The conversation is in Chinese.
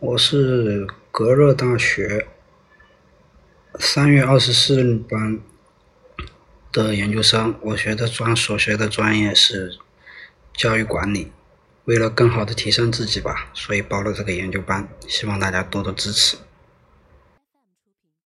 我是格热大学三月二十四日班的研究生，我学的专所学的专业是教育管理。为了更好的提升自己吧，所以报了这个研究班，希望大家多多支持。